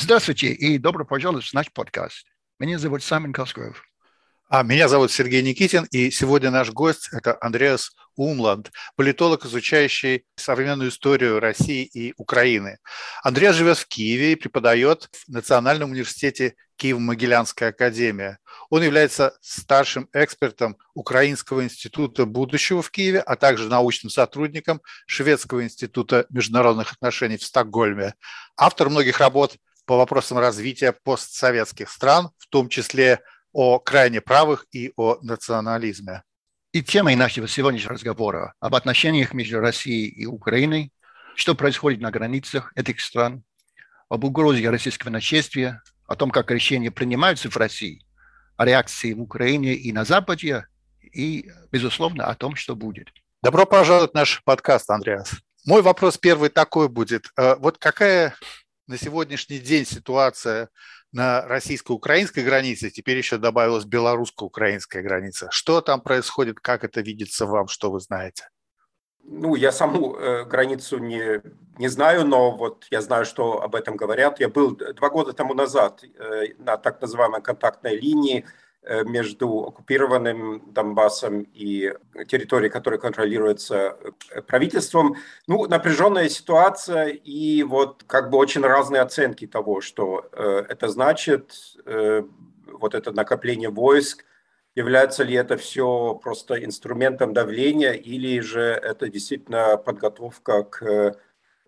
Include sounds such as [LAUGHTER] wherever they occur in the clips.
Здравствуйте и добро пожаловать в наш подкаст. Меня зовут Саймон Косгров. А меня зовут Сергей Никитин, и сегодня наш гость – это Андреас Умланд, политолог, изучающий современную историю России и Украины. Андреас живет в Киеве и преподает в Национальном университете Киево-Могилянская академия. Он является старшим экспертом Украинского института будущего в Киеве, а также научным сотрудником Шведского института международных отношений в Стокгольме. Автор многих работ по вопросам развития постсоветских стран, в том числе о крайне правых и о национализме. И темой нашего сегодняшнего разговора об отношениях между Россией и Украиной, что происходит на границах этих стран, об угрозе российского нашествия, о том, как решения принимаются в России, о реакции в Украине и на Западе, и, безусловно, о том, что будет. Добро пожаловать в наш подкаст, Андреас. Мой вопрос первый такой будет. Э, вот какая на сегодняшний день ситуация на российско-украинской границе, теперь еще добавилась белорусско-украинская граница. Что там происходит, как это видится вам, что вы знаете? Ну, я саму э, границу не, не знаю, но вот я знаю, что об этом говорят. Я был два года тому назад э, на так называемой контактной линии между оккупированным Донбассом и территорией, которая контролируется э, правительством. Ну, напряженная ситуация и вот как бы очень разные оценки того, что э, это значит, э, вот это накопление войск, является ли это все просто инструментом давления или же это действительно подготовка к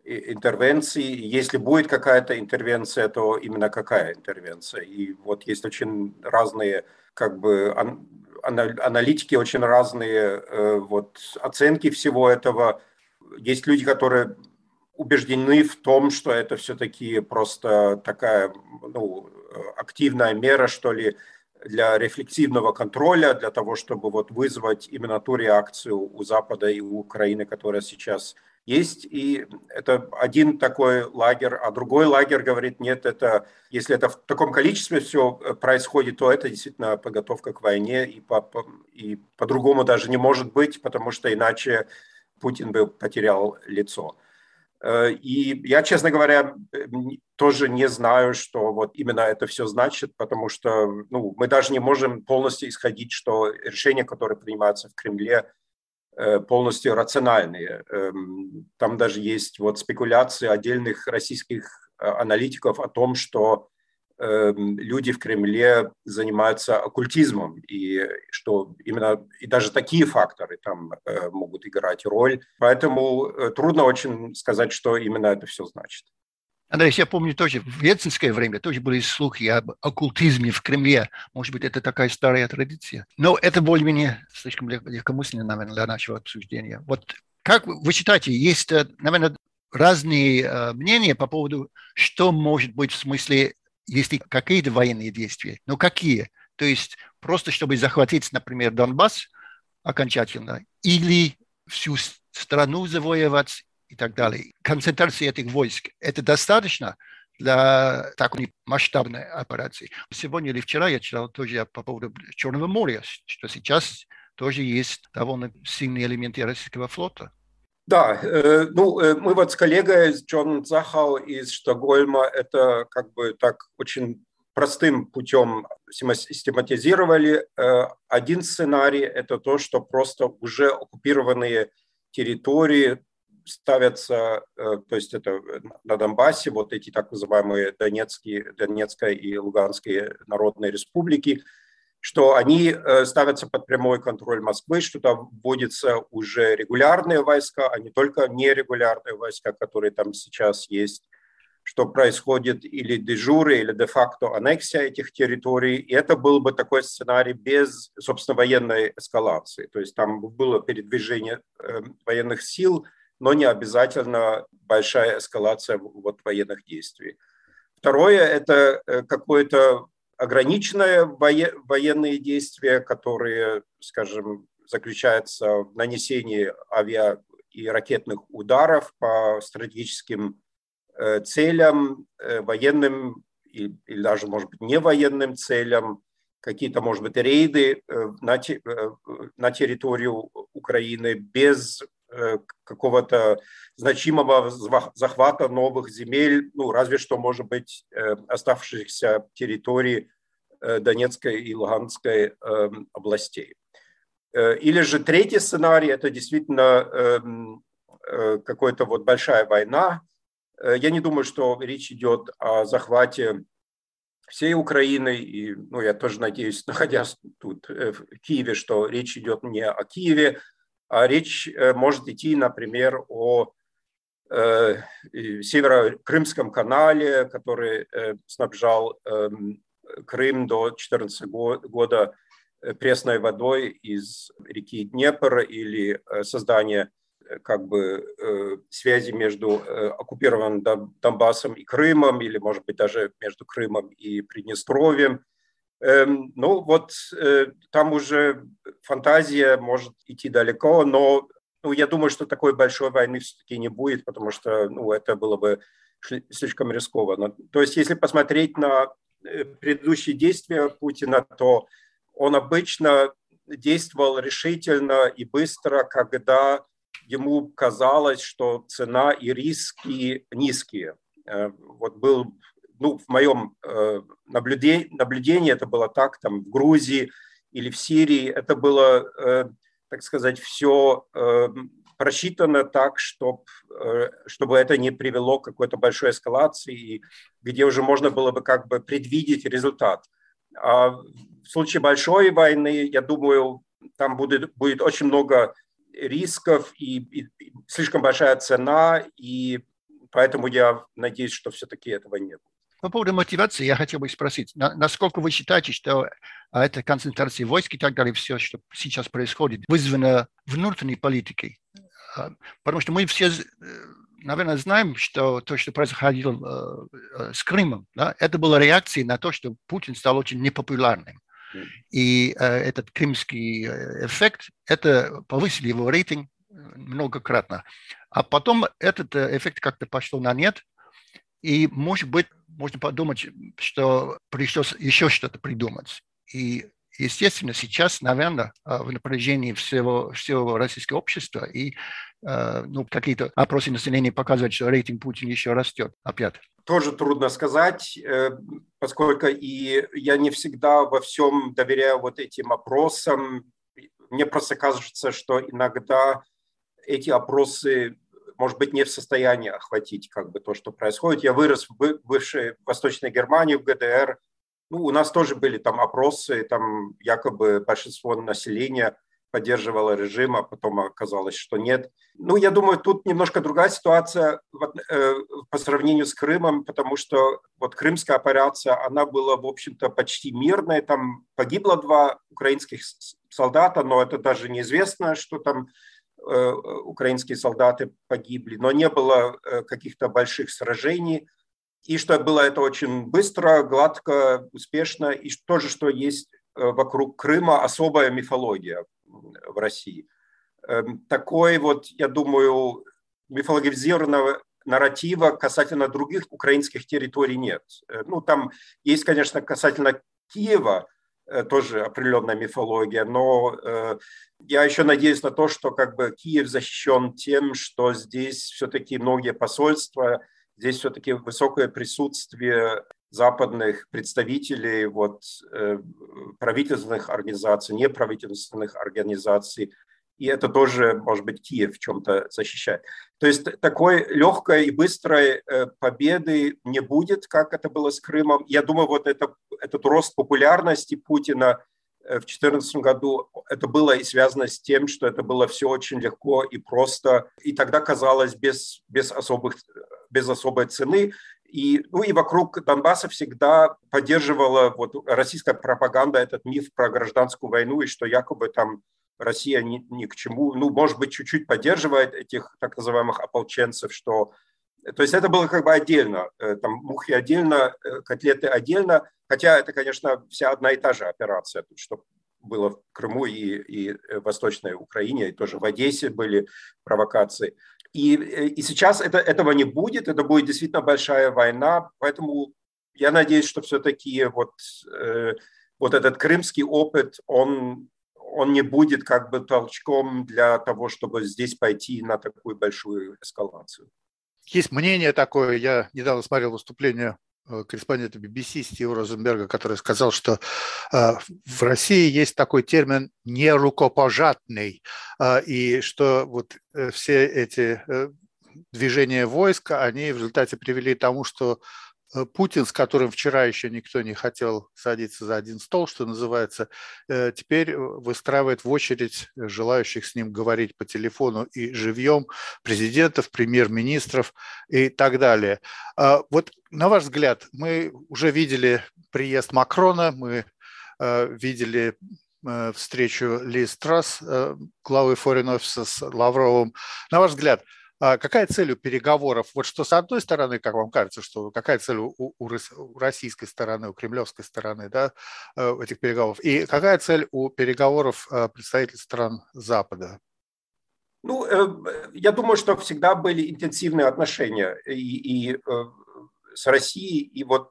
интервенции. Если будет какая-то интервенция, то именно какая интервенция. И вот есть очень разные как бы аналитики очень разные э, вот, оценки всего этого. Есть люди, которые убеждены в том, что это все-таки просто такая ну, активная мера, что ли, для рефлексивного контроля, для того, чтобы вот вызвать именно ту реакцию у Запада и у Украины, которая сейчас есть и это один такой лагерь, а другой лагерь говорит, нет, это если это в таком количестве все э, происходит, то это действительно подготовка к войне, и, по, и по-другому даже не может быть, потому что иначе Путин бы потерял лицо. Э, и я, честно говоря, тоже не знаю, что вот именно это все значит, потому что ну, мы даже не можем полностью исходить, что решения, которые принимаются в Кремле, Э, полностью рациональные. Эм, там даже есть вот спекуляции отдельных российских э, аналитиков о том, что эм, люди в Кремле занимаются оккультизмом, и что именно и даже такие факторы там э, могут играть роль. Поэтому трудно очень сказать, что именно это все значит. Андрей, я помню тоже в ельцинское время тоже были слухи об оккультизме в Кремле. Может быть, это такая старая традиция. Но это более-менее слишком легкомысленно, наверное, для нашего обсуждения. Вот как вы считаете, есть, э, наверное, разные э, мнения по поводу, что может быть в смысле, если какие-то военные действия, но какие? То есть просто чтобы захватить, например, Донбасс окончательно, или всю страну завоевать, и так далее. Концентрация этих войск – это достаточно для такой масштабной операции. Сегодня или вчера я читал тоже по поводу Черного моря, что сейчас тоже есть довольно сильные элементы российского флота. Да, э, ну, э, мы вот с коллегой Джоном Захау из Стокгольма это как бы так очень простым путем систематизировали. Э, один сценарий – это то, что просто уже оккупированные территории ставятся, э, то есть это э, на Донбассе, вот эти так называемые Донецкие, Донецкая и Луганские народные республики, что они э, ставятся под прямой контроль Москвы, что там вводятся уже регулярные войска, а не только нерегулярные войска, которые там сейчас есть, что происходит или дежуры, или де-факто аннексия этих территорий. И это был бы такой сценарий без, собственно, военной эскалации. То есть там было передвижение военных сил – но не обязательно большая эскалация вот военных действий. Второе – это э, какое-то ограниченное военные действия, которые, скажем, заключаются в нанесении авиа и ракетных ударов по стратегическим э, целям, э, военным или даже, может быть, не военным целям, какие-то, может быть, рейды на, на территорию Украины без какого-то значимого захвата новых земель, ну, разве что, может быть, оставшихся территорий Донецкой и Луганской эм, областей. Или же третий сценарий – это действительно эм, какая-то вот большая война. Я не думаю, что речь идет о захвате всей Украины. И ну, я тоже надеюсь, [LAUGHS] находясь тут э, в Киеве, что речь идет не о Киеве, а речь э, может идти, например, о э, Северо-Крымском канале, который э, снабжал э, Крым до 2014 года э, пресной водой из реки Днепр или создание как бы связи между оккупированным Донбассом и Крымом, или, может быть, даже между Крымом и Приднестровьем. Эм, ну, вот э, там уже фантазия может идти далеко, но ну, я думаю, что такой большой войны все-таки не будет, потому что ну, это было бы слишком рискованно. То есть, если посмотреть на предыдущие действия Путина, то он обычно действовал решительно и быстро, когда ему казалось, что цена и риски низкие. Э, вот был, ну, в моем э, наблюдении, наблюдении это было так, там, в Грузии или в Сирии, это было, э, так сказать, все просчитано так, чтобы, чтобы это не привело к какой-то большой эскалации, где уже можно было бы как бы предвидеть результат. А в случае большой войны, я думаю, там будет, будет очень много рисков и, и, и слишком большая цена, и поэтому я надеюсь, что все-таки этого не будет. По поводу мотивации я хотел бы спросить, насколько вы считаете, что а, эта концентрация войск и так далее, все, что сейчас происходит, вызвано внутренней политикой? А, потому что мы все, э, наверное, знаем, что то, что происходило э, э, с Крымом, да, это была реакцией на то, что Путин стал очень непопулярным. И э, этот крымский эффект, это повысили его рейтинг многократно. А потом этот эффект как-то пошел на нет, и, может быть, можно подумать, что пришлось еще что-то придумать. И, естественно, сейчас, наверное, в напряжении всего, всего российского общества и ну, какие-то опросы населения показывают, что рейтинг Путина еще растет опять тоже трудно сказать, э, поскольку и я не всегда во всем доверяю вот этим опросам. Мне просто кажется, что иногда эти опросы, может быть, не в состоянии охватить как бы то, что происходит. Я вырос в бывшей Восточной Германии, в ГДР. Ну, у нас тоже были там опросы, там якобы большинство населения – поддерживала режим, а потом оказалось, что нет. Ну, я думаю, тут немножко другая ситуация э, по сравнению с Крымом, потому что вот крымская операция, она была, в общем-то, почти мирной. Там погибло два украинских солдата, но это даже неизвестно, что там украинские солдаты погибли, но не было э, каких-то больших сражений. И что было это очень быстро, гладко, успешно, и тоже, что есть вокруг Крыма особая мифология в России. Эм, такой вот, я думаю, мифологизированного нарратива касательно других украинских территорий нет. Э, ну, там есть, конечно, касательно Киева э, тоже определенная мифология, но э, я еще надеюсь на то, что как бы Киев защищен тем, что здесь все-таки многие посольства, здесь все-таки высокое присутствие западных представителей вот, э, правительственных организаций, неправительственных организаций. И это тоже, может быть, Киев в чем-то защищает. То есть такой легкой и быстрой э, победы не будет, как это было с Крымом. Я думаю, вот это, этот рост популярности Путина э, в 2014 году, это было и связано с тем, что это было все очень легко и просто. И тогда казалось без, без, особых, без особой цены. И, ну и вокруг Донбасса всегда поддерживала вот российская пропаганда этот миф про гражданскую войну, и что якобы там Россия ни, ни к чему, ну, может быть, чуть-чуть поддерживает этих так называемых ополченцев, что... То есть это было как бы отдельно, э, там мухи отдельно, э, котлеты отдельно, хотя это, конечно, вся одна и та же операция, что было в Крыму и, и в Восточной Украине, и тоже в Одессе были провокации. И, э, и сейчас это, этого не будет, это будет действительно большая война, поэтому я надеюсь, что все-таки вот, э, вот этот крымский опыт, он, он не будет как бы толчком для того, чтобы здесь пойти на такую большую эскалацию. Есть мнение такое, я недавно смотрел выступление э, корреспондента BBC Стива Розенберга, который сказал, что э, в России есть такой термин «нерукопожатный», э, и что вот все эти движения войска, они в результате привели к тому, что Путин, с которым вчера еще никто не хотел садиться за один стол, что называется, э, теперь выстраивает в очередь желающих с ним говорить по телефону и живьем президентов, премьер-министров и так далее. А вот на ваш взгляд, мы уже видели приезд Макрона, мы э, видели встречу Ли Страс, главы Foreign Office с Лавровым. На ваш взгляд, какая цель у переговоров? Вот что с одной стороны, как вам кажется, что какая цель у, у российской стороны, у кремлевской стороны да, э, этих переговоров? И какая цель у переговоров э, представителей стран Запада? Ну, э, я думаю, что всегда были интенсивные отношения и, и с Россией. И вот,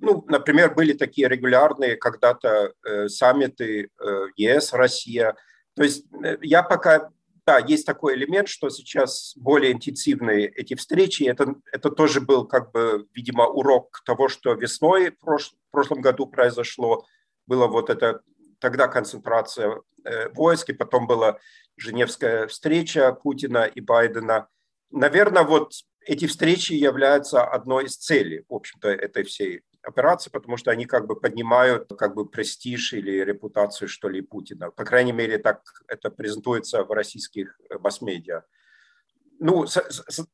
ну, например, были такие регулярные когда-то саммиты ЕС-Россия. То есть я пока да, есть такой элемент, что сейчас более интенсивные эти встречи. Это, это тоже был, как бы, видимо, урок того, что весной в, прош, в прошлом году произошло. Было вот это тогда концентрация э, войск, и потом была Женевская встреча Путина и Байдена. Наверное, вот эти встречи являются одной из целей, в общем-то, этой всей операции, потому что они как бы поднимают как бы престиж или репутацию, что ли, Путина. По крайней мере, так это презентуется в российских э, масс-медиа. Ну, со, со,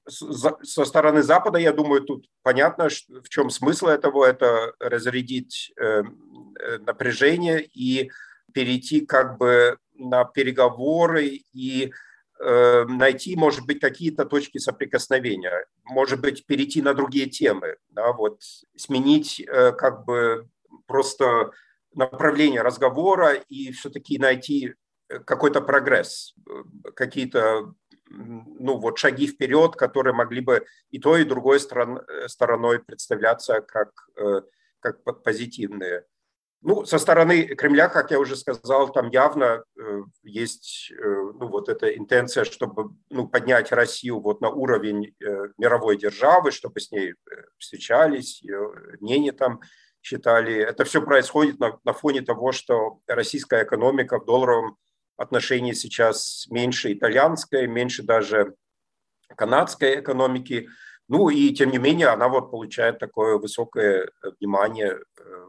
со стороны Запада, я думаю, тут понятно, в чем смысл этого. Это разрядить э, э, напряжение и перейти как бы на переговоры и найти, может быть, какие-то точки соприкосновения, может быть, перейти на другие темы, да, вот, сменить э, как бы просто направление разговора и все-таки найти э, какой-то прогресс, какие-то ну, вот шаги вперед, которые могли бы и той, и другой сторон, стороной представляться как, как позитивные. Ну, со стороны Кремля, как я уже сказал, там явно э, есть э, ну, вот эта интенция, чтобы ну, поднять Россию вот на уровень э, мировой державы, чтобы с ней э, встречались, ее мнение там считали. Это все происходит на, на фоне того, что российская экономика в долларовом отношении сейчас меньше итальянской, меньше даже канадской экономики. Ну и тем не менее она вот получает такое высокое внимание э,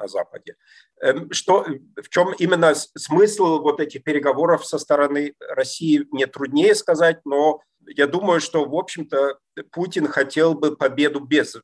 на Западе. Эм, что, в чем именно смысл вот этих переговоров со стороны России, мне труднее сказать, но я думаю, что, в общем-то, Путин хотел бы победу без,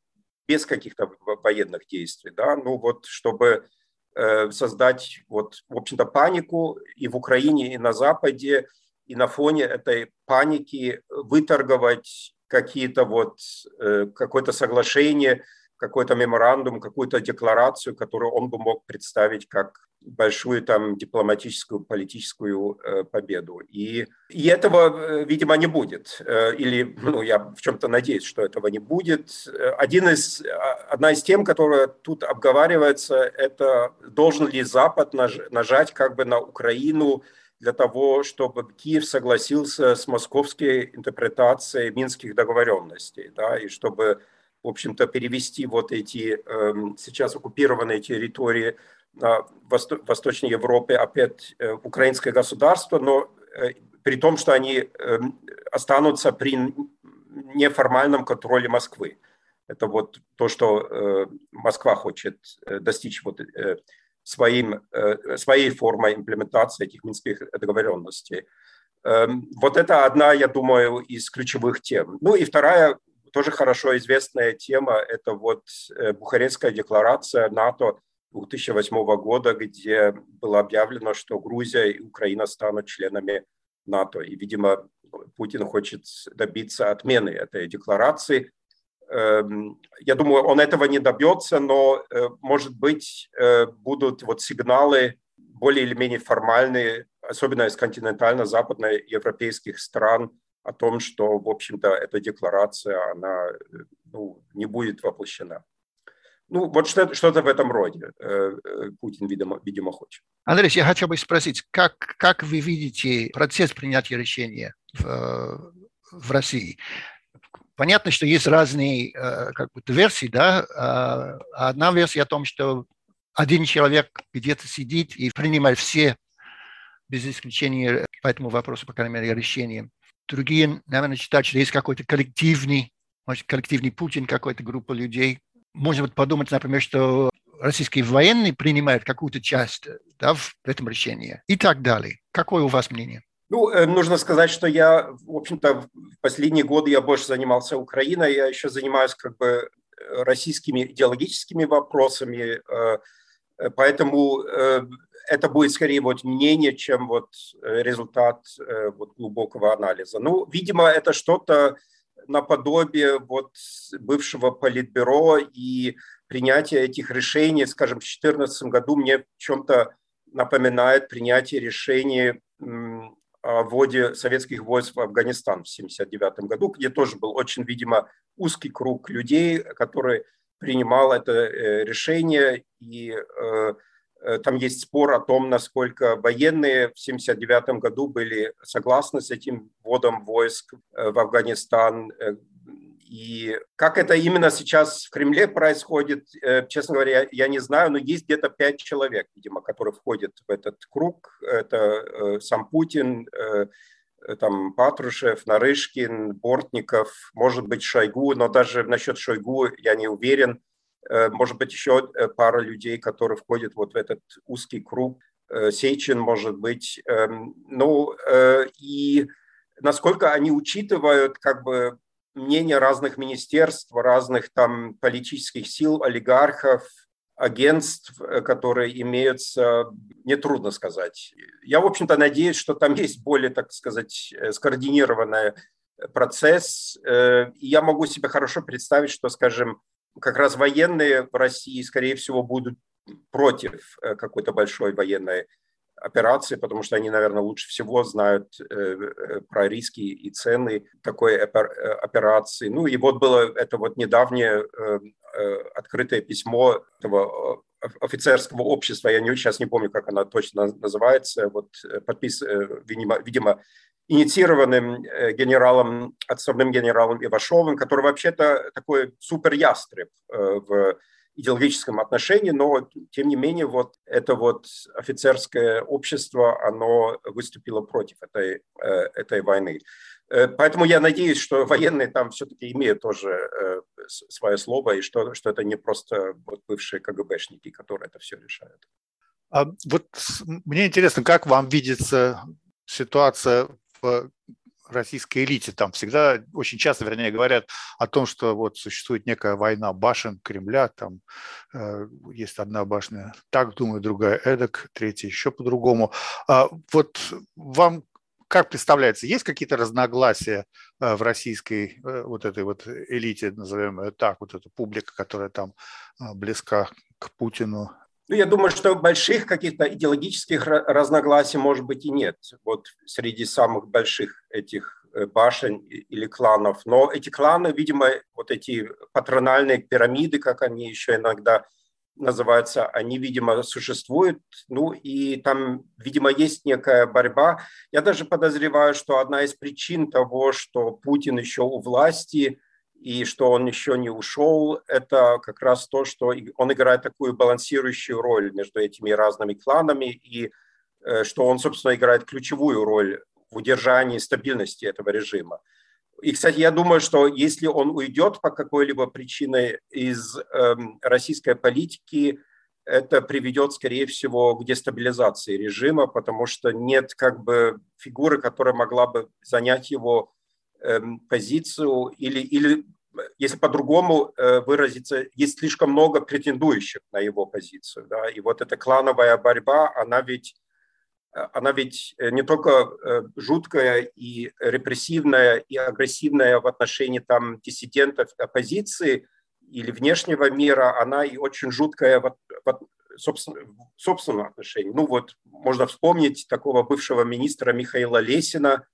без каких-то военных действий, да, ну вот, чтобы э, создать, вот, в общем-то, панику и в Украине, и на Западе, и на фоне этой паники выторговать какие-то вот, э, какое-то соглашение – какой-то меморандум, какую-то декларацию, которую он бы мог представить как большую там дипломатическую, политическую э, победу. И, и этого, э, видимо, не будет. Э, или, ну, я в чем-то надеюсь, что этого не будет. Один из, а, одна из тем, которая тут обговаривается, это должен ли Запад наж, нажать как бы на Украину для того, чтобы Киев согласился с московской интерпретацией минских договоренностей, да, и чтобы в общем-то, перевести вот эти эм, сейчас оккупированные территории Восточной Европе опять э, украинское государство, но э, при том, что они эм, останутся при неформальном контроле Москвы. Это вот то, что э, Москва хочет достичь вот своим, своей формой имплементации этих минских договоренностей. Эм, вот это одна, я думаю, из ключевых тем. Ну и вторая тоже хорошо известная тема – это вот э, Бухарестская декларация НАТО 2008 года, где было объявлено, что Грузия и Украина станут членами НАТО. И, видимо, Путин хочет добиться отмены этой декларации. Эм, я думаю, он этого не добьется, но, э, может быть, э, будут вот сигналы более или менее формальные, особенно из континентально-западноевропейских стран – о том, что, в общем-то, эта декларация, она ну, не будет воплощена. Ну, вот что-то, в этом роде э, э, Путин, видимо, видимо, хочет. Андрей, я хотел бы спросить, как, как вы видите процесс принятия решения в, в России? Понятно, что есть разные как бы, версии, да. А, одна версия о том, что один человек где-то сидит и принимает все, без исключения по этому вопросу, по крайней мере, решения. Другие, наверное, считают, что есть какой-то коллективный, может, коллективный Путин, какая-то группа людей, можно вот подумать, например, что российские военные принимают какую-то часть да, в этом решении и так далее. Какое у вас мнение? Ну, э, нужно сказать, что я, в общем-то, в последние годы я больше занимался Украиной, я еще занимаюсь как бы российскими идеологическими вопросами, э, поэтому э, это будет скорее вот мнение, чем вот результат вот глубокого анализа. Ну, видимо, это что-то наподобие вот бывшего политбюро и принятие этих решений, скажем, в 2014 году мне чем-то напоминает принятие решений о вводе советских войск в Афганистан в 1979 году, где тоже был очень, видимо, узкий круг людей, который принимал это э, решение, и э, Э, там есть спор о том, насколько военные в 1979 году были согласны с этим вводом войск э, в Афганистан. Э, и как это именно сейчас в Кремле происходит, честно говоря, я не знаю, но есть где-то пять человек, видимо, которые входят в этот круг. Это сам Путин, там Патрушев, Нарышкин, Бортников, может быть, Шойгу, но даже насчет Шойгу я не уверен. Э, может быть, еще э, пара людей, которые входят вот в этот узкий круг. Э, Сечин, может быть. Эм, ну, и насколько они учитывают как бы мнение разных министерств, разных там политических сил, олигархов, агентств, которые имеются, нетрудно сказать. Я, в общем-то, надеюсь, что там есть более, так сказать, скоординированный процесс. И я могу себе хорошо представить, что, скажем, как раз военные в России, скорее всего, будут против э, какой-то большой военной операции, потому что они, наверное, лучше всего знают э, э, про риски и цены такой операции. Ну и вот было это вот недавнее открытое письмо этого офицерского общества, я не, сейчас не помню, как она точно называется, вот подпис, видимо, видимо инициированным э, генералом, отставным генералом Ивашовым, который вообще-то такой супер ястреб э, в идеологическом отношении, но тем не менее вот это вот офицерское общество, оно выступило против этой, э, этой войны. Поэтому я надеюсь, что военные там все-таки имеют тоже свое слово, и что, что это не просто вот бывшие КГБшники, которые это все решают. А вот мне интересно, как вам видится ситуация в российской элите там всегда, очень часто, вернее, говорят о том, что вот существует некая война башен Кремля, там э, есть одна башня так думает, другая эдак, третья еще по-другому. А вот вам как представляется, есть какие-то разногласия э, в российской э, вот этой вот элите, назовем ее так, вот эта публика, которая там э, близка к Путину, ну, я думаю, что больших каких-то идеологических разногласий, может быть, и нет. Вот среди самых больших этих башен или кланов. Но эти кланы, видимо, вот эти патрональные пирамиды, как они еще иногда называются, они, видимо, существуют. Ну и там, видимо, есть некая борьба. Я даже подозреваю, что одна из причин того, что Путин еще у власти – и что он еще не ушел, это как раз то, что он играет такую балансирующую роль между этими разными кланами, и э, что он, собственно, играет ключевую роль в удержании стабильности этого режима. И, кстати, я думаю, что если он уйдет по какой-либо причине из э, российской политики, это приведет, скорее всего, к дестабилизации режима, потому что нет как бы фигуры, которая могла бы занять его эм, позицию или, или если по-другому э, выразиться, есть слишком много претендующих на его позицию. Да? И вот эта клановая борьба, она ведь, э, она ведь э, не только жуткая и репрессивная и агрессивная в отношении там, диссидентов оппозиции или внешнего мира, она и очень жуткая в, в, собственно, в собственном отношении. Ну вот можно вспомнить такого бывшего министра Михаила Лесина,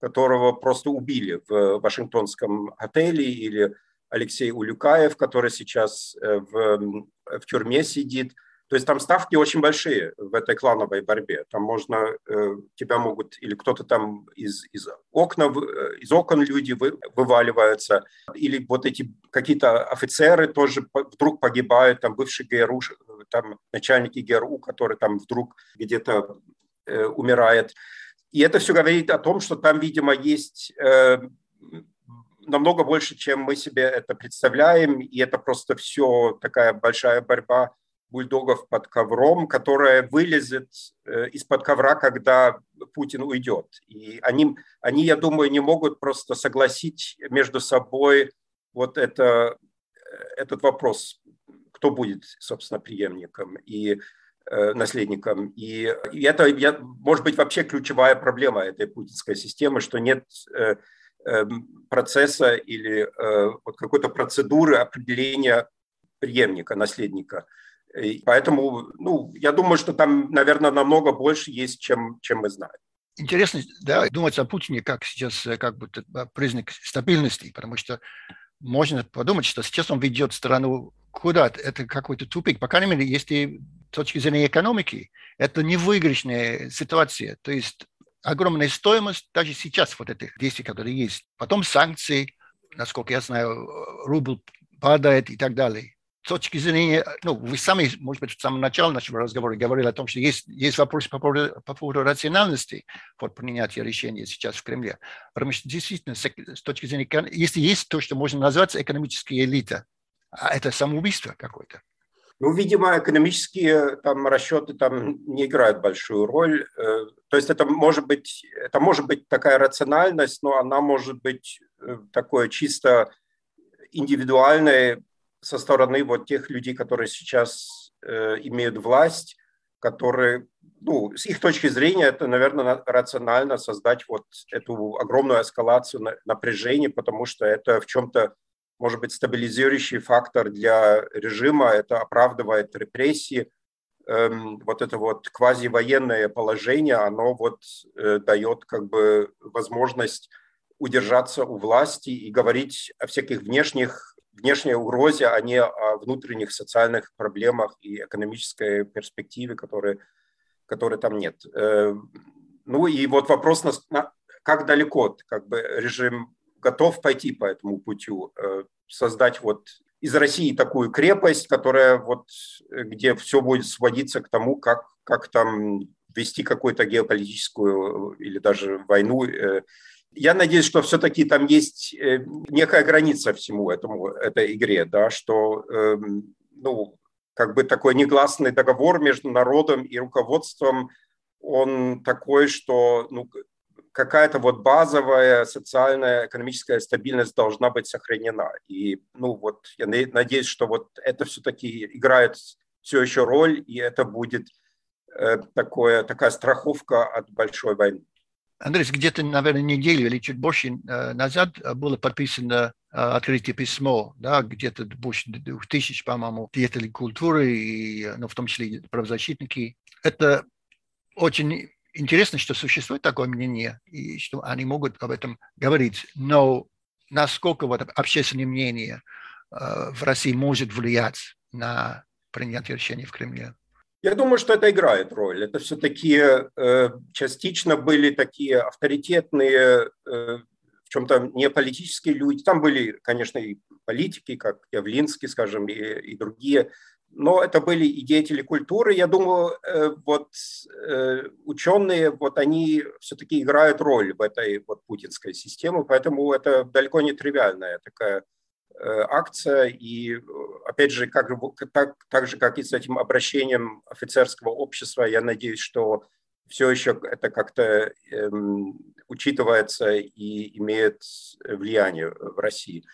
которого просто убили в Вашингтонском отеле или Алексей Улюкаев, который сейчас в, в тюрьме сидит. То есть там ставки очень большие в этой клановой борьбе. Там можно, тебя могут, или кто-то там из, из, окна, из окон люди вы, вываливаются, или вот эти какие-то офицеры тоже вдруг погибают, там бывший ГРУ, там начальники ГРУ, который там вдруг где-то э, умирает. И это все говорит о том, что там, видимо, есть э, намного больше, чем мы себе это представляем, и это просто все такая большая борьба бульдогов под ковром, которая вылезет э, из-под ковра, когда Путин уйдет. И они, они, я думаю, не могут просто согласить между собой вот это, этот вопрос, кто будет, собственно, преемником и э, наследником. И, и это, я, может быть, вообще ключевая проблема этой путинской системы, что нет э, э, процесса или э, вот какой-то процедуры определения преемника, наследника. И поэтому, ну, я думаю, что там, наверное, намного больше есть, чем, чем мы знаем. Интересно, да, думать о Путине как сейчас э, как бы признак стабильности, потому что можно подумать, что сейчас он ведет страну куда? Это какой-то тупик. По крайней мере, если с точки зрения экономики, это невыигрышная ситуация. То есть огромная стоимость даже сейчас вот этих действий, которые есть. Потом санкции, насколько я знаю, рубль падает и так далее точки зрения, ну, вы сами, может быть, в самом начале нашего разговора говорили о том, что есть, есть вопрос по поводу, по поводу рациональности вот, принятия решения сейчас в Кремле. Потому что действительно, с, точки зрения, если есть то, что можно назвать экономическая элита, а это самоубийство какое-то. Ну, видимо, экономические там расчеты там не играют большую роль. Э, то есть это может быть, это может быть такая рациональность, но она может быть э, такое чисто индивидуальное со стороны вот тех людей, которые сейчас э, имеют власть, которые, ну, с их точки зрения, это, наверное, рационально создать вот эту огромную эскалацию напряжения, потому что это в чем-то может быть стабилизирующий фактор для режима, это оправдывает репрессии, эм, вот это вот квазивоенное положение, оно вот э, дает как бы возможность удержаться у власти и говорить о всяких внешних внешней угрозе, а не о внутренних социальных проблемах и экономической перспективе, которые, которые там нет. Э, ну и вот вопрос, как далеко как бы режим готов пойти по этому путю, э, создать вот из России такую крепость, которая вот, где все будет сводиться к тому, как, как там вести какую-то геополитическую или даже войну э, я надеюсь, что все-таки там есть э, некая граница всему этому, этой игре, да, что, эм, ну, как бы такой негласный договор между народом и руководством, он такой, что ну, какая-то вот базовая социальная, экономическая стабильность должна быть сохранена. И, ну, вот я надеюсь, что вот это все-таки играет все еще роль, и это будет э, такое, такая страховка от большой войны. Андрей, где-то, наверное, неделю или чуть больше э, назад было подписано э, открытие письмо, да, где-то больше двух тысяч, по-моему, деятелей культуры, и, ну, в том числе правозащитники. Это очень интересно, что существует такое мнение, и что они могут об этом говорить. Но насколько вот общественное мнение э, в России может влиять на принятие решений в Кремле? Я думаю, что это играет роль. Это все-таки э, частично были такие авторитетные, э, в чем-то не политические люди. Там были, конечно, и политики, как Явлинский, скажем, и, и другие. Но это были и деятели культуры. Я думаю, э, вот э, ученые, вот они все-таки играют роль в этой вот путинской системе, поэтому это далеко не тривиальная такая акция, и опять же, как, так, так же, как и с этим обращением офицерского общества, я надеюсь, что все еще это как-то эм, учитывается и имеет влияние в России.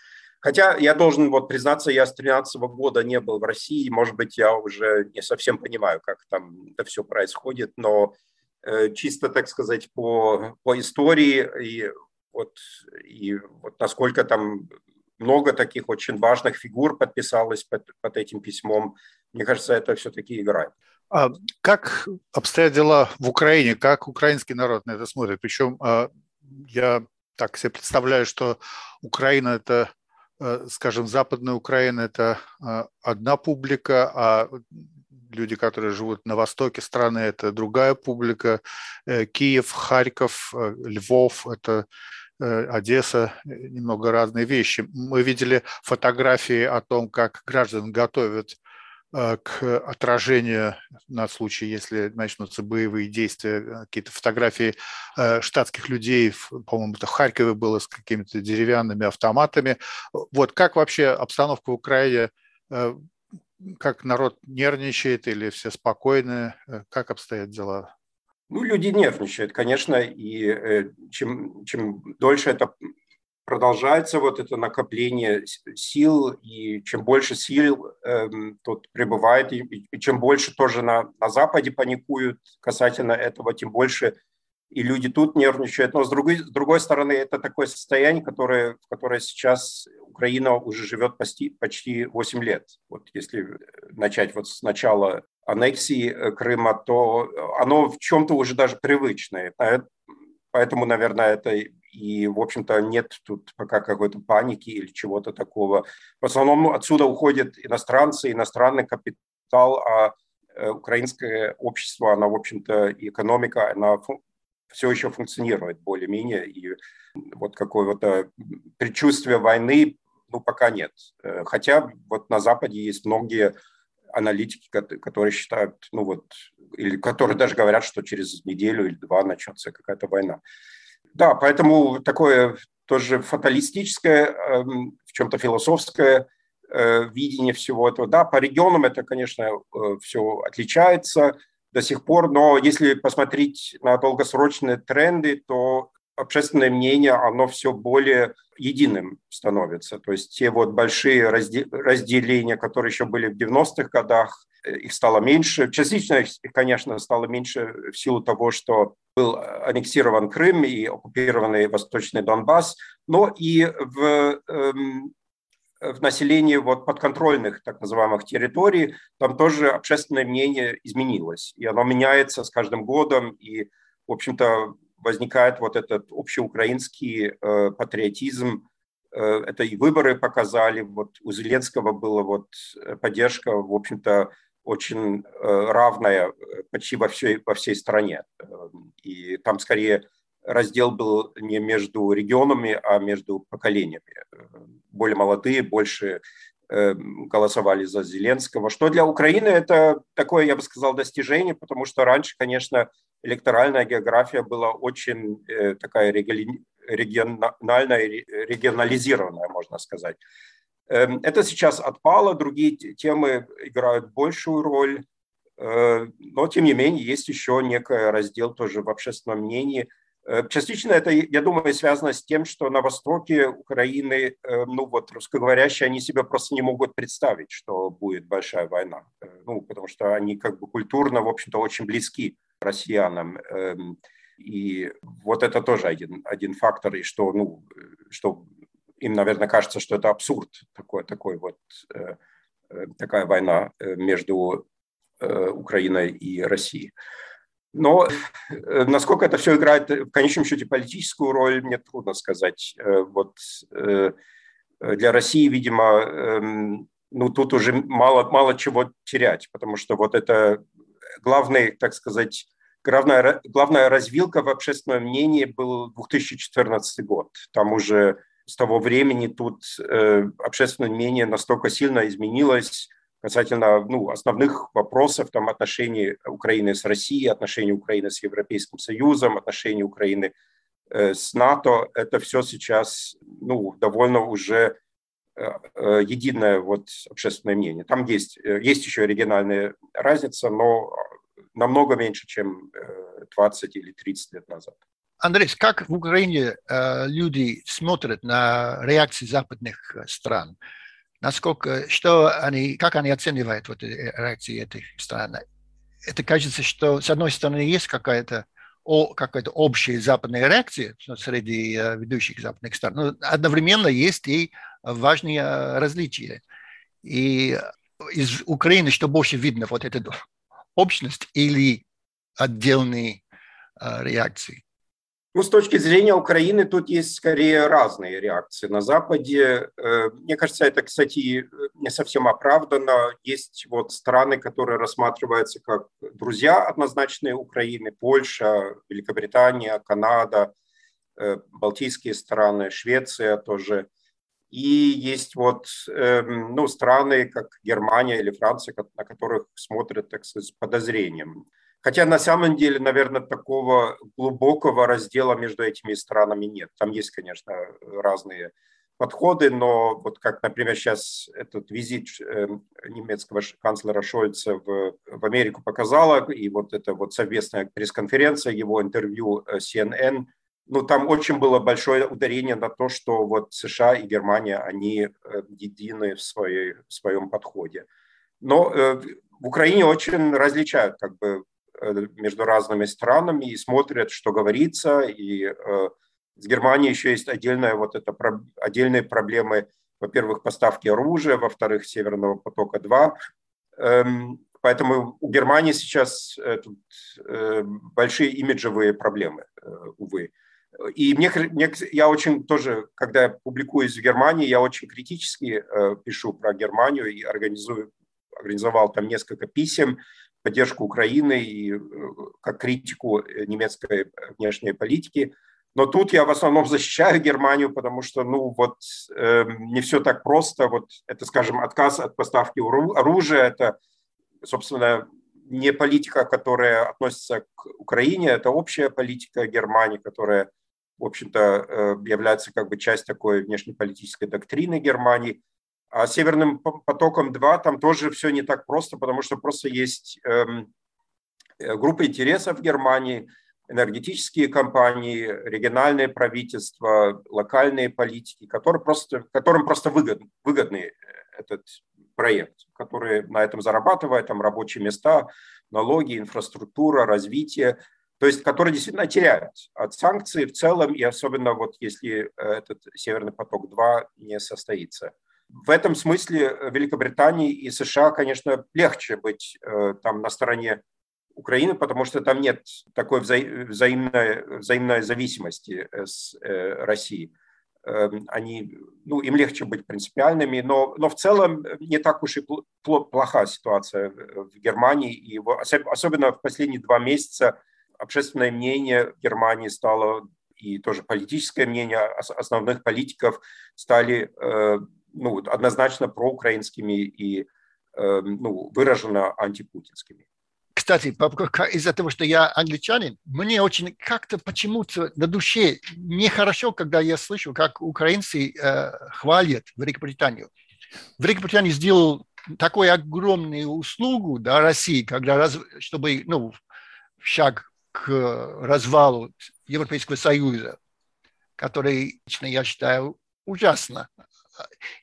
Хотя я должен вот признаться, я с 13 года не был в России, может быть, я уже не совсем понимаю, как там это все происходит, но э, чисто, так сказать, по, по истории и вот, и вот насколько там много таких очень важных фигур подписалось под, под этим письмом. Мне кажется, это все-таки играет. А как обстоят дела в Украине? Как украинский народ на это смотрит? Причем а, я так себе представляю, что Украина – это скажем, Западная Украина – это одна публика, а люди, которые живут на востоке страны, это другая публика. Киев, Харьков, Львов – это Одесса, немного разные вещи. Мы видели фотографии о том, как граждан готовят Э, к отражению на случай, если начнутся боевые действия, э, какие-то фотографии э, штатских людей, по-моему, это в Харькове было с какими-то деревянными автоматами. Вот как вообще обстановка в Украине, как народ нервничает или все спокойны, как обстоят дела? Ну, люди нервничают, конечно, и чем, чем дольше это продолжается вот это накопление сил, и чем больше сил э, тут пребывает, и, и чем больше тоже на, на Западе паникуют касательно этого, тем больше и люди тут нервничают. Но с другой, с другой стороны, это такое состояние, которое, в которое сейчас Украина уже живет почти, почти 8 лет. Вот если начать вот с начала аннексии э, Крыма, то оно в чем-то уже даже привычное. Поэтому, наверное, это и, в общем-то, нет тут пока какой-то паники или чего-то такого. В основном отсюда уходят иностранцы, иностранный капитал, а э, украинское общество, она, в общем-то, и экономика, она все еще функционирует более-менее, и вот какое-то предчувствие войны, ну, пока нет. Э, хотя вот на Западе есть многие аналитики, которые считают, ну вот, или которые даже говорят, что через неделю или два начнется какая-то война. Да, поэтому такое тоже фаталистическое, эм, в чем-то философское э, видение всего этого. Да, по регионам это, конечно, э, все отличается до сих пор, но если посмотреть на долгосрочные тренды, то общественное мнение, оно все более единым становится. То есть те вот большие разделения, которые еще были в 90-х годах, э, их стало меньше. Частично их, конечно, стало меньше в силу того, что был аннексирован Крым и оккупированный Восточный Донбасс, но и в, эм, в населении вот подконтрольных так называемых территорий там тоже общественное мнение изменилось. И оно меняется с каждым годом. И, в общем-то, возникает вот этот общеукраинский э, патриотизм. Э, это и выборы показали. Вот у Зеленского была вот э, поддержка, в общем-то, очень э, равная э, почти во всей, во всей стране. И там скорее раздел был не между регионами, а между поколениями. Более молодые, больше голосовали за Зеленского, что для Украины это такое, я бы сказал, достижение, потому что раньше, конечно, электоральная география была очень э, такая региональная, регионализированная, можно сказать. Эм, это сейчас отпало, другие темы играют большую роль, э, но тем не менее есть еще некий раздел тоже в общественном мнении. Э, частично это, я думаю, связано с тем, что на востоке Украины, ну вот русскоговорящие, они себе просто не могут представить, что будет большая война. Ну, потому что они как бы культурно, в общем-то, очень близки россиянам. Эм, и вот это тоже один, один фактор, и что, ну, что им, наверное, кажется, что это абсурд, такой, такой вот, э, э, такая война э, между Украиной и Россией. Но насколько это все играет в конечном счете политическую роль, мне трудно сказать. Вот для России, видимо, эм, ну тут уже мало, мало чего терять, потому что вот это главный, так сказать, главная, главная развилка в общественном мнении был 2014 год. Там уже с того времени тут э, общественное мнение настолько сильно изменилось касательно ну, основных вопросов там, отношений Украины с Россией, отношений Украины с Европейским Союзом, отношений Украины э, с НАТО. Это все сейчас ну, довольно уже единое вот общественное мнение. Там есть, э, есть еще региональная разница, но намного меньше, чем 20 э, или 30 лет назад. Андрей, как в Украине э, люди смотрят на реакции западных э, стран? Насколько, что они, как они оценивают вот реакции этих стран? Это кажется, что с одной стороны есть какая-то о, какая-то общая западная реакция среди ведущих западных стран, но одновременно есть и важные различия. И из Украины что больше видно, вот это общность или отдельные э, реакции? Ну, с точки зрения Украины тут есть скорее разные реакции. На Западе, э, мне кажется, это, кстати, не совсем оправдано. Есть вот страны, которые рассматриваются как друзья однозначные Украины. Польша, Великобритания, Канада, э, Балтийские страны, Швеция тоже. И есть вот эм, ну, страны, как Германия или Франция, на которых смотрят, так сказать, с подозрением. Хотя на самом деле, наверное, такого глубокого раздела между этими странами нет. Там есть, конечно, разные подходы, но вот как, например, сейчас этот визит эм, немецкого канцлера Шольца в, в Америку показала, и вот эта вот совместная пресс-конференция, его интервью э, CNN, ну, там очень было большое ударение на то, что вот США и Германия, они э, едины в, своей, в своем подходе. Но э, в Украине очень различают как бы Э, между разными странами и смотрят, что говорится. И э, с Германией еще есть отдельная вот это, отдельные проблемы, во-первых, поставки оружия, во-вторых, Северного потока-2. Эм, поэтому у Германии сейчас э, тут большие имиджевые проблемы, увы. И мне, мне, я очень тоже, когда я публикуюсь в Германии, я очень критически э, пишу про Германию и организую, организовал там несколько писем поддержку Украины и э, как критику э, немецкой внешней политики. Но тут я в основном [LAUGHS] защищаю Германию, потому что, ну, вот э, не все так просто. Вот это, скажем, отказ от поставки оружия, это, собственно, не политика, которая относится к Украине, это общая политика Германии, которая, в общем-то, э, является как бы часть такой внешнеполитической доктрины Германии. А Северным потоком-2 там тоже все не так просто, потому что просто есть эм, э, группа интересов Германии, энергетические компании, региональные правительства, локальные политики, которые просто, которым просто выгодны, выгодный этот проект, которые на этом зарабатывают, там рабочие места, налоги, инфраструктура, развитие, то есть которые действительно теряют от санкций в целом, и особенно вот если э, этот Северный поток-2 не состоится. В этом смысле э, Великобритании и США, конечно, легче быть э, там на стороне Украины, потому что там нет такой вза- взаимной, взаимной зависимости э, с Россией. Эм, они, ну, им легче быть принципиальными, но, но в целом не так уж и плохая ситуация в Германии. И особенно в последние два месяца общественное мнение в Германии стало и тоже политическое мнение основных политиков стали ну, однозначно проукраинскими и эм, ну, выраженно антипутинскими. Кстати, из-за того, что я англичанин, мне очень как-то почему-то на душе нехорошо, когда я слышу, как украинцы э, хвалят Великобританию. Великобритания сделал такую огромную услугу да, России, когда раз, чтобы ну, шаг к развалу Европейского Союза, который, лично я считаю, ужасно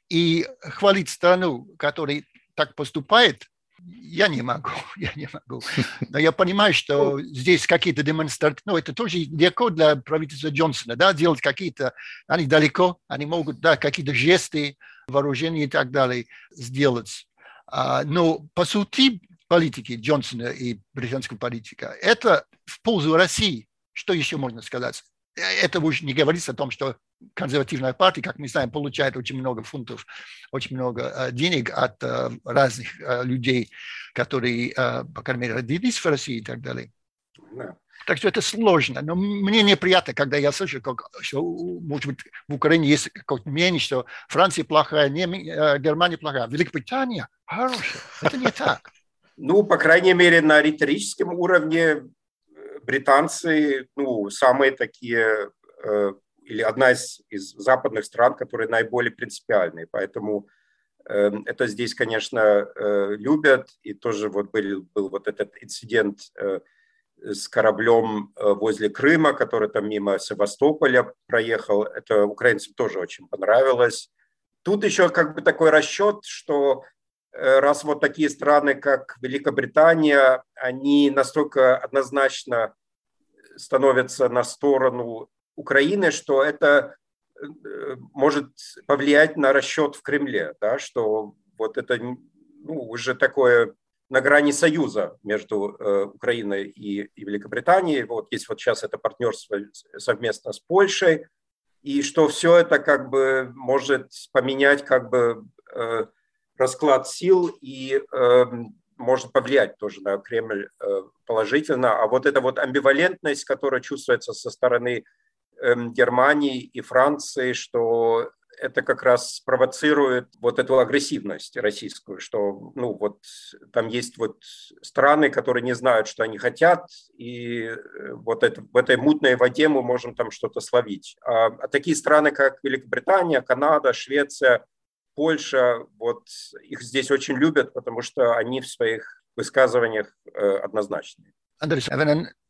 и хвалить страну, которая так поступает, я не могу, [LAUGHS] я не могу. Но я понимаю, что здесь какие-то демонстрации, ну, это тоже легко для правительства Джонсона, да, делать какие-то, они далеко, они могут, да, какие-то жесты, вооружения и так далее сделать. А, но по сути политики Джонсона и британского политика, это в пользу России. Что еще можно сказать? это уже не говорится о том, что консервативная партия, как мы знаем, получает очень много фунтов, очень много э, денег от э, разных э, людей, которые, по крайней мере, родились в России и так далее. Да. Так что это сложно. Но мне неприятно, когда я слышу, как, что, может быть, в Украине есть какое-то мнение, что Франция плохая, Германия плохая, Великобритания хорошая. Это не так. Ну, по крайней мере, на риторическом уровне британцы, ну, самые такие, э, или одна из, из западных стран, которые наиболее принципиальные. Поэтому э, это здесь, конечно, э, любят. И тоже вот был, был вот этот инцидент э, с кораблем э, возле Крыма, который там мимо Севастополя проехал. Это украинцам тоже очень понравилось. Тут еще как бы такой расчет, что Э, раз вот такие страны, как Великобритания, они настолько однозначно становятся на сторону Украины, что это э, может повлиять на расчет в Кремле, да, что вот это ну, уже такое на грани союза между э, Украиной и, и Великобританией. Вот есть вот сейчас это партнерство совместно с Польшей, и что все это как бы может поменять как бы э, расклад сил и э, может повлиять тоже на Кремль э, положительно. А вот эта вот амбивалентность, которая чувствуется со стороны э, Германии и Франции, что это как раз провоцирует вот эту агрессивность российскую, что ну вот там есть вот страны, которые не знают, что они хотят, и э, вот это, в этой мутной воде мы можем там что-то словить. А, а такие страны, как Великобритания, Канада, Швеция, Польша, вот их здесь очень любят, потому что они в своих высказываниях э, однозначны. Андрей,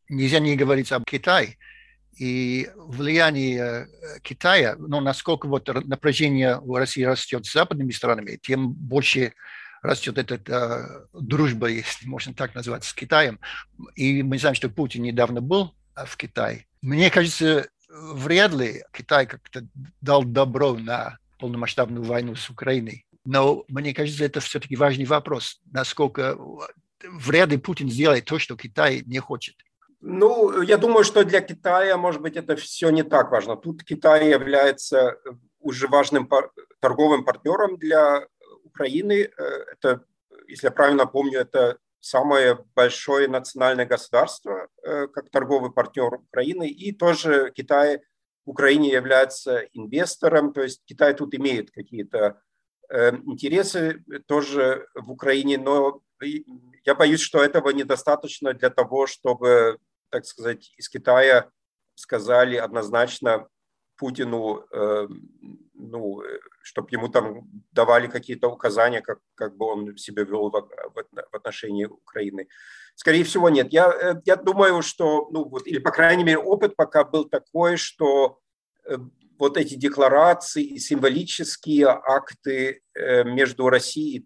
нельзя не говорить об Китае и влияние э, Китая, но насколько вот напряжение в России растет с западными странами, тем больше растет эта э, дружба, если можно так назвать, с Китаем. И мы знаем, что Путин недавно был э, в Китае. Мне кажется, вряд ли Китай как-то дал добро на полномасштабную войну с Украиной. Но мне кажется, это все-таки важный вопрос, насколько вряд ли Путин сделает то, что Китай не хочет. Ну, я думаю, что для Китая, может быть, это все не так важно. Тут Китай является э, уже важным торговым партнером для Украины. Э, это, если я правильно помню, это самое большое национальное государство э, как торговый партнер Украины. И тоже Китай Украине является инвестором, то есть Китай тут имеет какие-то интересы тоже в Украине, но я боюсь, что этого недостаточно для того, чтобы так сказать, из Китая сказали однозначно Путину, э, ну, чтобы ему там давали какие-то указания, как, как бы он себя вел в, в отношении Украины. Скорее всего, нет. Я, э, я думаю, что, ну, вот, или, по крайней мере, опыт пока был такой, что э, вот эти декларации, символические акты э, между Россией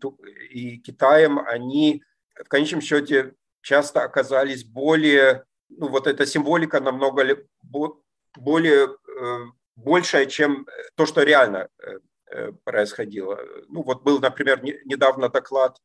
и, Китаем, они в конечном счете часто оказались более ну, вот эта символика намного более э, большая, чем то, что реально э, э, происходило. Ну, вот был, например, недавно доклад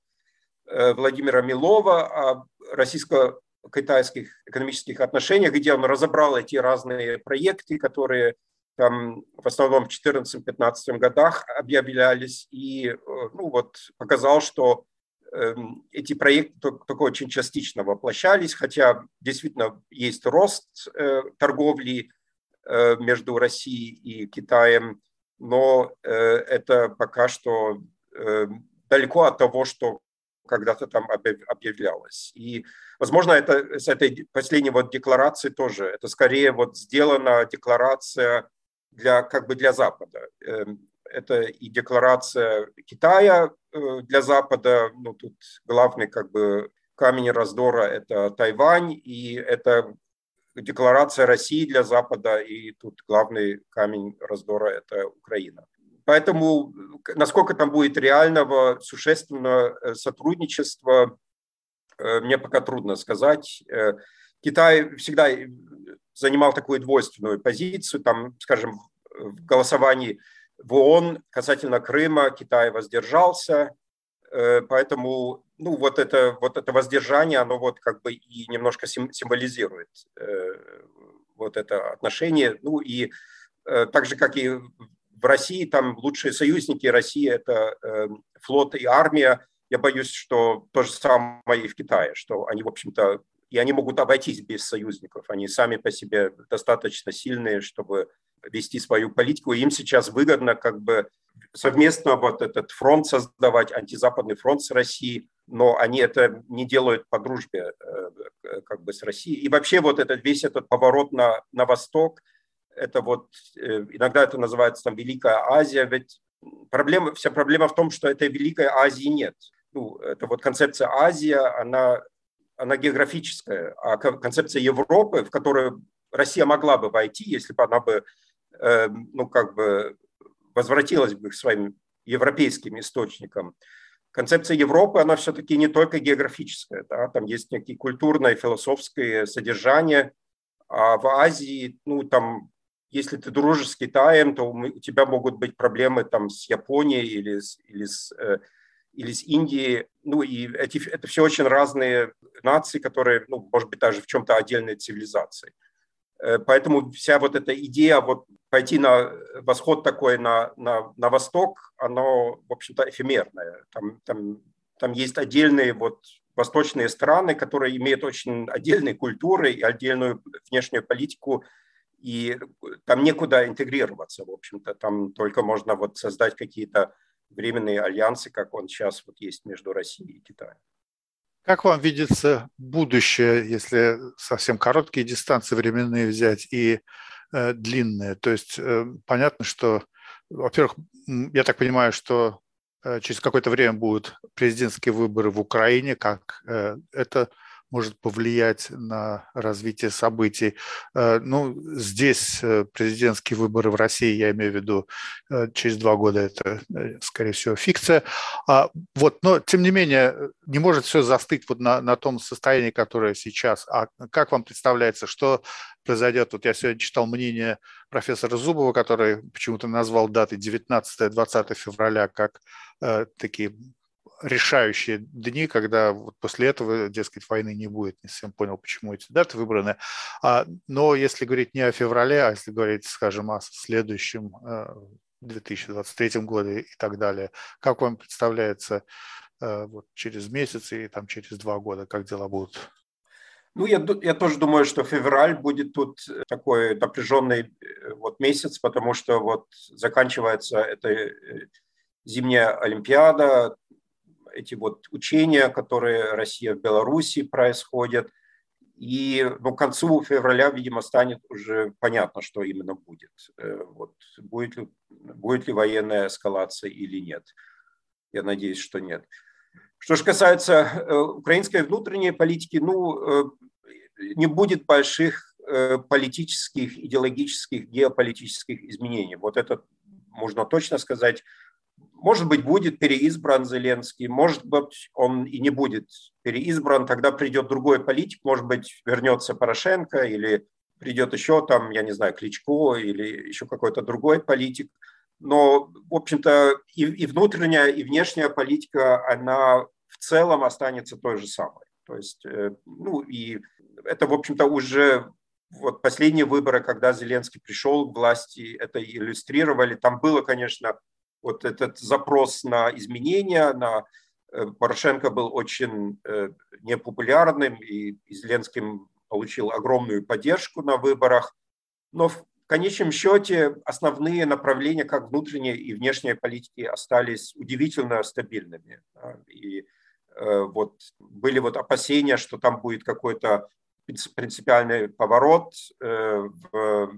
Владимира Милова о российско-китайских экономических отношениях, где он разобрал эти разные проекты, которые там в основном в 2014-2015 годах объявлялись, и ну, вот показал, что Эм, эти проекты только очень частично воплощались, хотя действительно есть рост э, торговли э, между Россией и Китаем, но э, это пока что далеко от того, что когда-то там объявлялось. И, возможно, это с этой последней вот декларации тоже, это скорее вот сделана декларация для, как бы для Запада. Эм, это и декларация Китая э, для Запада, ну тут главный как бы камень раздора – это Тайвань, и это декларация России для Запада, и тут главный камень раздора – это Украина. Поэтому насколько там будет реального, существенного э, сотрудничества, э, мне пока трудно сказать. Китай всегда занимал такую двойственную позицию, там, скажем, в голосовании в ООН касательно Крыма Китай воздержался, э, поэтому ну, вот, это, вот это воздержание, оно вот как бы и немножко символизирует э, вот это отношение. Ну и э, так же, как и в России, там лучшие союзники России – это флот и армия. Я боюсь, что то же самое и в Китае, что они, в общем-то, и они могут обойтись без союзников. Они сами по себе достаточно сильные, чтобы вести свою политику. Им сейчас выгодно как бы совместно вот этот фронт создавать, антизападный фронт с Россией, но они это не делают по дружбе э, как бы с Россией. И вообще вот этот весь этот поворот на, на восток, это вот, э, иногда это называется там Великая Азия, ведь проблема, вся проблема в том, что этой Великой Азии нет. Ну, это вот концепция Азия, она, она географическая, а концепция Европы, в которую Россия могла бы войти, если бы она бы Э, ну, как бы возвратилась бы к своим европейским источникам. Концепция Европы, она все-таки не только географическая, да, там есть некие культурное, философское содержание, а в Азии, ну, там, если ты дружишь с Китаем, то у тебя могут быть проблемы там с Японией или или с, э, или с Индии. Ну и эти, это все очень разные нации, которые, ну, может быть, даже в чем-то отдельной цивилизации. Э, поэтому вся вот эта идея вот пойти на восход такой, на, на, на восток, оно, в общем-то, эфемерное. Там, там, там есть отдельные вот восточные страны, которые имеют очень отдельные культуры и отдельную внешнюю политику, и там некуда интегрироваться, в общем-то. Там только можно вот создать какие-то временные альянсы, как он сейчас вот есть между Россией и Китаем. Как вам видится будущее, если совсем короткие дистанции временные взять и э, длинные? То есть э, понятно, что, во-первых, я так понимаю, что э, через какое-то время будут президентские выборы в Украине, как э, это может повлиять на развитие событий. Э, ну, здесь э, президентские выборы в России, я имею в виду, э, через два года это, скорее всего, фикция. А, вот, но, тем не менее, не может все застыть вот на, на том состоянии, которое сейчас. А как вам представляется, что произойдет? Вот я сегодня читал мнение профессора Зубова, который почему-то назвал даты 19-20 февраля как э, такие решающие дни, когда вот после этого, дескать, войны не будет. Не совсем понял, почему эти даты выбраны. А, но если говорить не о феврале, а если говорить, скажем, о следующем 2023 э, году и так далее, как вам представляется э, вот через месяц и там через два года, как дела будут? Ну, я, я тоже думаю, что февраль будет тут такой напряженный э, вот месяц, потому что вот заканчивается эта зимняя Олимпиада, эти вот учения, которые Россия в Беларуси происходят. И ну, к концу февраля, видимо, станет уже понятно, что именно будет. Э, вот, будет, ли, будет ли военная эскалация или нет. Я надеюсь, что нет. Что же касается э, украинской внутренней политики, ну, э, не будет больших политических, идеологических, геополитических изменений. Вот это можно точно сказать. Может быть, будет переизбран Зеленский, может быть, он и не будет переизбран, тогда придет другой политик, может быть, вернется Порошенко или придет еще там, я не знаю, Кличко или еще какой-то другой политик. Но, в общем-то, и, и внутренняя, и внешняя политика, она в целом останется той же самой. То есть, э, ну, и это, в общем-то, уже вот последние выборы, когда Зеленский пришел к власти, это иллюстрировали. Там было, конечно, вот этот запрос на изменения, на э, Порошенко был очень э, непопулярным, и Зеленским получил огромную поддержку на выборах. Но в конечном счете основные направления как внутренней и внешней политики остались удивительно стабильными. И э, вот были вот опасения, что там будет какой-то принципиальный поворот в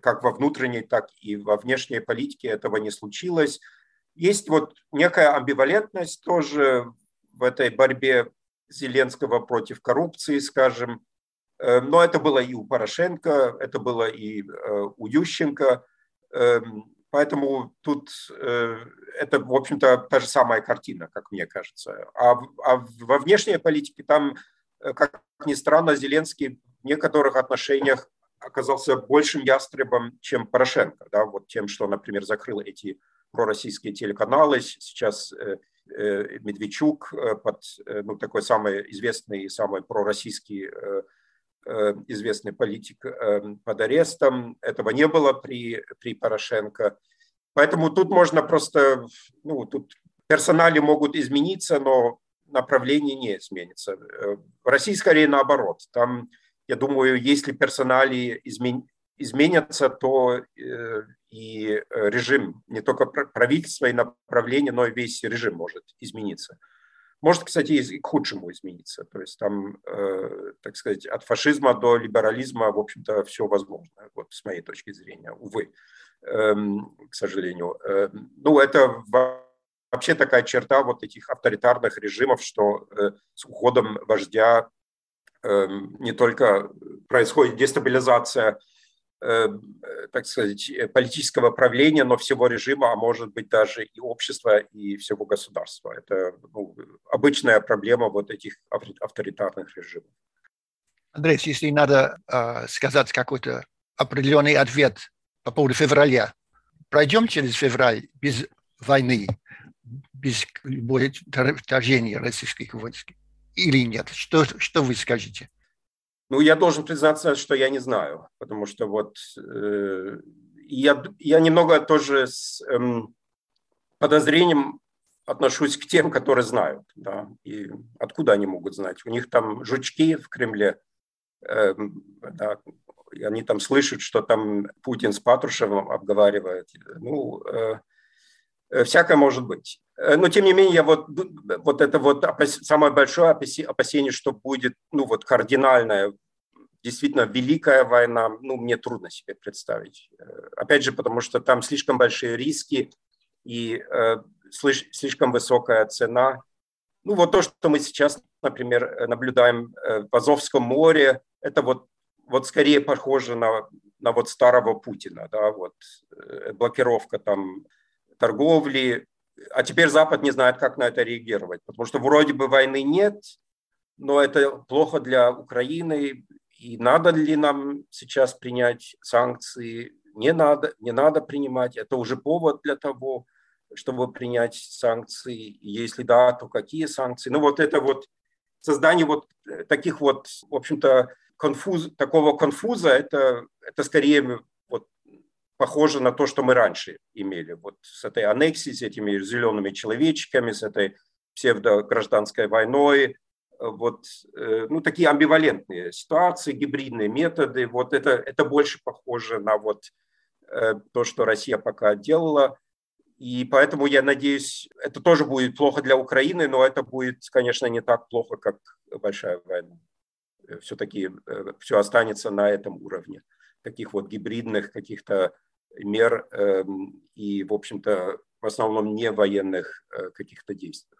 как во внутренней, так и во внешней политике этого не случилось. Есть вот некая амбивалентность тоже в этой борьбе Зеленского против коррупции, скажем. Э, но это было и у Порошенко, это было и э, у Ющенко. Эм, поэтому тут э, это, в общем-то, та же самая картина, как мне кажется. А, а во внешней политике там, как ни странно, Зеленский в некоторых отношениях оказался большим ястребом, чем Порошенко, да, вот тем, что, например, закрыл эти пророссийские телеканалы. Сейчас э, э, Медведчук э, под ну, такой самый известный и самый пророссийский известный политик под арестом. Этого не было при, при Порошенко. Поэтому тут можно просто, ну, тут персонали могут измениться, но направление не изменится. В России скорее наоборот. Там я думаю, если персонали измен... изменятся, то э, и э, режим, не только правительство и направление, но и весь режим может измениться. Может, кстати, и к худшему измениться. То есть там, э, так сказать, от фашизма до либерализма, в общем-то, все возможно, вот с моей точки зрения, увы, эм, к сожалению. Ну, это вообще такая черта вот этих авторитарных режимов, что с уходом вождя Эм, не только происходит дестабилизация, эм, так сказать, политического правления, но всего режима, а может быть даже и общества, и всего государства. Это ну, обычная проблема вот этих авторитарных режимов. Андрей, если надо э, сказать какой-то определенный ответ по поводу февраля, пройдем через февраль без войны, без любого вторжения российских войск или нет? Что, что вы скажете? Ну, я должен признаться, что я не знаю, потому что вот э, я, я немного тоже с э, подозрением отношусь к тем, которые знают. Да, и откуда они могут знать? У них там жучки в Кремле, э, да, и они там слышат, что там Путин с Патрушевым обговаривает. Ну, э всякое может быть. Э, но, тем не менее, вот, вот это вот самое большое опасение, что будет ну, вот кардинальная, действительно великая война, ну, мне трудно себе представить. Э, опять же, потому что там слишком большие риски и э, слишком высокая цена. Ну, вот то, что мы сейчас, например, наблюдаем в Азовском море, это вот вот скорее похоже на, на вот старого Путина, да, вот э, блокировка там торговли, а теперь Запад не знает, как на это реагировать, потому что вроде бы войны нет, но это плохо для Украины, и надо ли нам сейчас принять санкции, не надо, не надо принимать, это уже повод для того, чтобы принять санкции, если да, то какие санкции. Ну вот это вот создание вот таких вот, в общем-то, конфуз, такого конфуза, это, это скорее похоже на то, что мы раньше имели. Вот с этой аннексией, с этими зелеными человечками, с этой псевдогражданской войной, вот, э, ну, такие амбивалентные ситуации, гибридные методы, вот это, это больше похоже на вот э, то, что Россия пока делала. И поэтому я надеюсь, это тоже будет плохо для Украины, но это будет, конечно, не так плохо, как большая война. Э, все-таки э, все останется на этом уровне. Таких вот гибридных каких-то мер эм, и, в общем-то, в основном не военных э, каких-то действий.